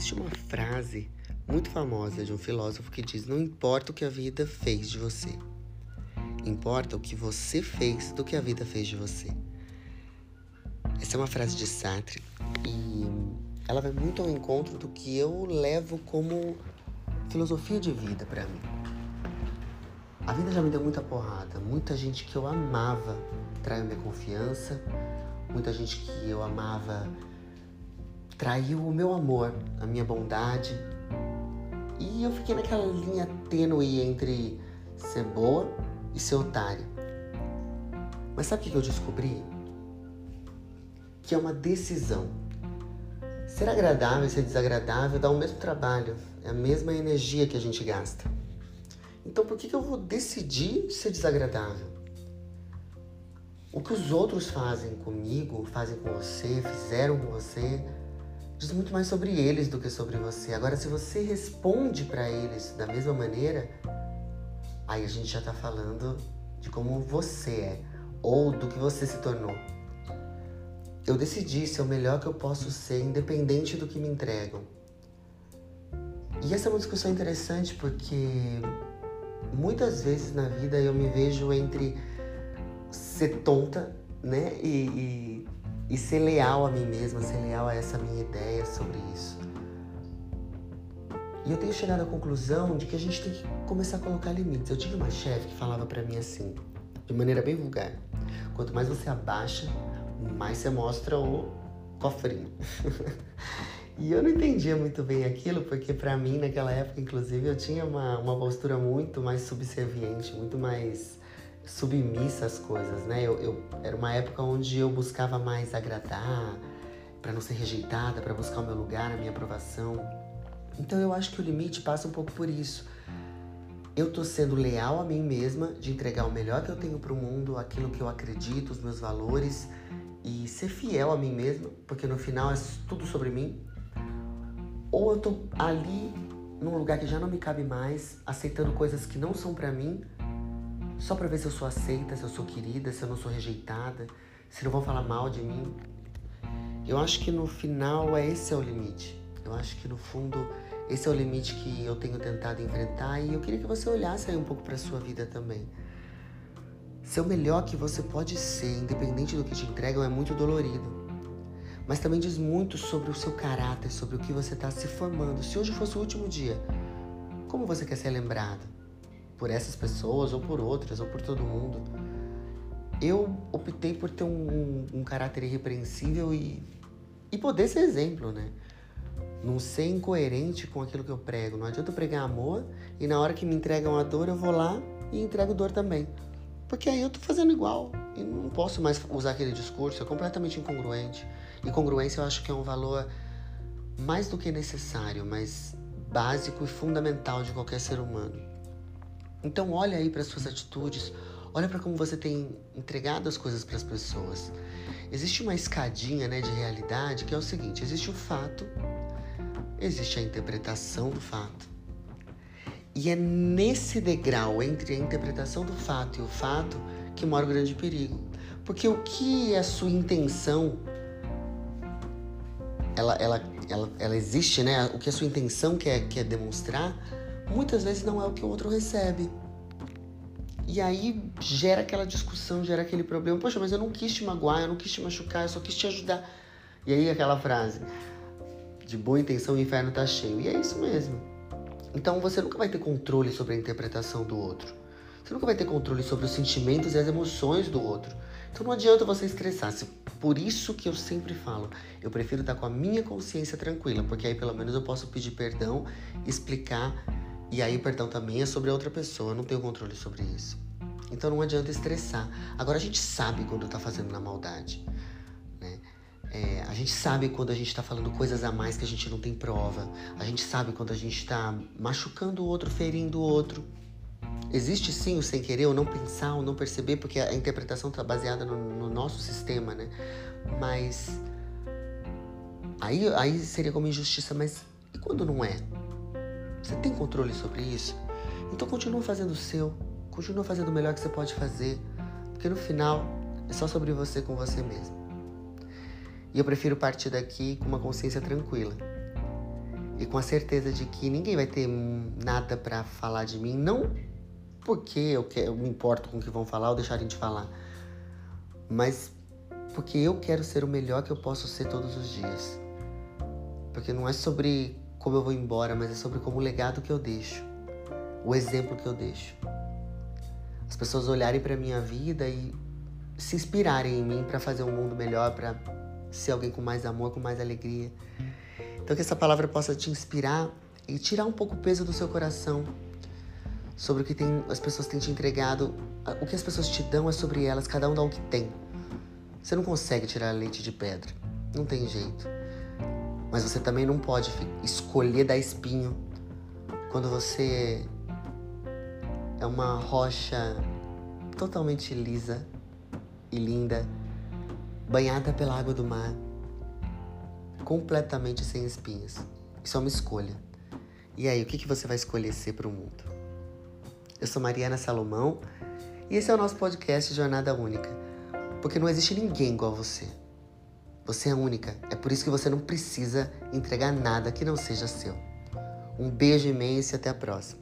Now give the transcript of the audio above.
Existe uma frase muito famosa de um filósofo que diz: Não importa o que a vida fez de você, importa o que você fez do que a vida fez de você. Essa é uma frase de Sartre e ela vai muito ao encontro do que eu levo como filosofia de vida para mim. A vida já me deu muita porrada, muita gente que eu amava traiu minha confiança, muita gente que eu amava traiu o meu amor, a minha bondade. E eu fiquei naquela linha tênue entre ser boa e ser otária. Mas sabe o que eu descobri? Que é uma decisão. Ser agradável e ser desagradável dá o mesmo trabalho, é a mesma energia que a gente gasta. Então por que eu vou decidir ser desagradável? O que os outros fazem comigo, fazem com você, fizeram com você, diz muito mais sobre eles do que sobre você. Agora, se você responde para eles da mesma maneira, aí a gente já está falando de como você é ou do que você se tornou. Eu decidi ser o melhor que eu posso ser, independente do que me entregam. E essa é uma discussão interessante porque muitas vezes na vida eu me vejo entre ser tonta, né, e, e e ser leal a mim mesma, ser leal a essa minha ideia sobre isso. E eu tenho chegado à conclusão de que a gente tem que começar a colocar limites. Eu tive uma chefe que falava para mim assim, de maneira bem vulgar: quanto mais você abaixa, mais você mostra o cofrinho. e eu não entendia muito bem aquilo, porque para mim, naquela época, inclusive, eu tinha uma, uma postura muito mais subserviente, muito mais submissa às coisas, né? Eu, eu, era uma época onde eu buscava mais agradar, para não ser rejeitada, para buscar o meu lugar, a minha aprovação. Então eu acho que o limite passa um pouco por isso. Eu tô sendo leal a mim mesma, de entregar o melhor que eu tenho para o mundo, aquilo que eu acredito, os meus valores e ser fiel a mim mesma, porque no final é tudo sobre mim. Ou eu tô ali num lugar que já não me cabe mais, aceitando coisas que não são para mim, só para ver se eu sou aceita, se eu sou querida, se eu não sou rejeitada, se não vão falar mal de mim. Eu acho que no final é esse é o limite. Eu acho que no fundo esse é o limite que eu tenho tentado enfrentar e eu queria que você olhasse aí um pouco para sua vida também. Ser o melhor que você pode ser, independente do que te entregam, é muito dolorido. Mas também diz muito sobre o seu caráter, sobre o que você está se formando. Se hoje fosse o último dia, como você quer ser lembrado? Por essas pessoas ou por outras ou por todo mundo. Eu optei por ter um, um, caráter irrepreensível e, e poder ser exemplo, né? Não ser incoerente com aquilo que eu prego. Não adianta eu pregar amor e na hora que me entregam a dor eu vou lá e entrego dor também. Porque aí eu tô fazendo igual e não posso mais usar aquele discurso, é completamente incongruente. E congruência eu acho que é um valor mais do que necessário, mas básico e fundamental de qualquer ser humano. Então olha aí para suas atitudes, olha para como você tem entregado as coisas para as pessoas. Existe uma escadinha, né, de realidade que é o seguinte: existe o fato, existe a interpretação do fato. E é nesse degrau entre a interpretação do fato e o fato que mora o grande perigo. Porque o que é a sua intenção, ela, ela, ela, ela existe, né? O que a sua intenção quer, quer demonstrar, muitas vezes não é o que o outro recebe. E aí gera aquela discussão, gera aquele problema. Poxa, mas eu não quis te magoar, eu não quis te machucar, eu só quis te ajudar. E aí aquela frase: de boa intenção o inferno tá cheio. E é isso mesmo. Então você nunca vai ter controle sobre a interpretação do outro. Você nunca vai ter controle sobre os sentimentos e as emoções do outro. Então não adianta você estressar. Por isso que eu sempre falo, eu prefiro estar com a minha consciência tranquila, porque aí pelo menos eu posso pedir perdão, explicar e aí o perdão também é sobre a outra pessoa, eu não tenho controle sobre isso. Então não adianta estressar. Agora a gente sabe quando tá fazendo na maldade. Né? É, a gente sabe quando a gente tá falando coisas a mais que a gente não tem prova. A gente sabe quando a gente tá machucando o outro, ferindo o outro. Existe sim o sem querer, ou não pensar, ou não perceber, porque a interpretação tá baseada no, no nosso sistema, né? Mas. Aí, aí seria como injustiça, mas e quando não é? Você tem controle sobre isso? Então continua fazendo o seu, continua fazendo o melhor que você pode fazer, porque no final é só sobre você com você mesmo. E eu prefiro partir daqui com uma consciência tranquila. e com a certeza de que ninguém vai ter nada para falar de mim, não porque eu, eu me importo com o que vão falar ou deixarem de falar, mas porque eu quero ser o melhor que eu posso ser todos os dias. Porque não é sobre como eu vou embora, mas é sobre como o legado que eu deixo, o exemplo que eu deixo. As pessoas olharem para minha vida e se inspirarem em mim para fazer um mundo melhor, para ser alguém com mais amor, com mais alegria. Então que essa palavra possa te inspirar e tirar um pouco o peso do seu coração sobre o que tem, as pessoas têm te entregado. O que as pessoas te dão é sobre elas, cada um dá o que tem. Você não consegue tirar leite de pedra. Não tem jeito. Mas você também não pode escolher dar espinho quando você é uma rocha totalmente lisa e linda, banhada pela água do mar, completamente sem espinhos. Isso é uma escolha. E aí, o que, que você vai escolher ser para o mundo? Eu sou Mariana Salomão e esse é o nosso podcast Jornada Única. Porque não existe ninguém igual a você. Você é única. É por isso que você não precisa entregar nada que não seja seu. Um beijo imenso e até a próxima.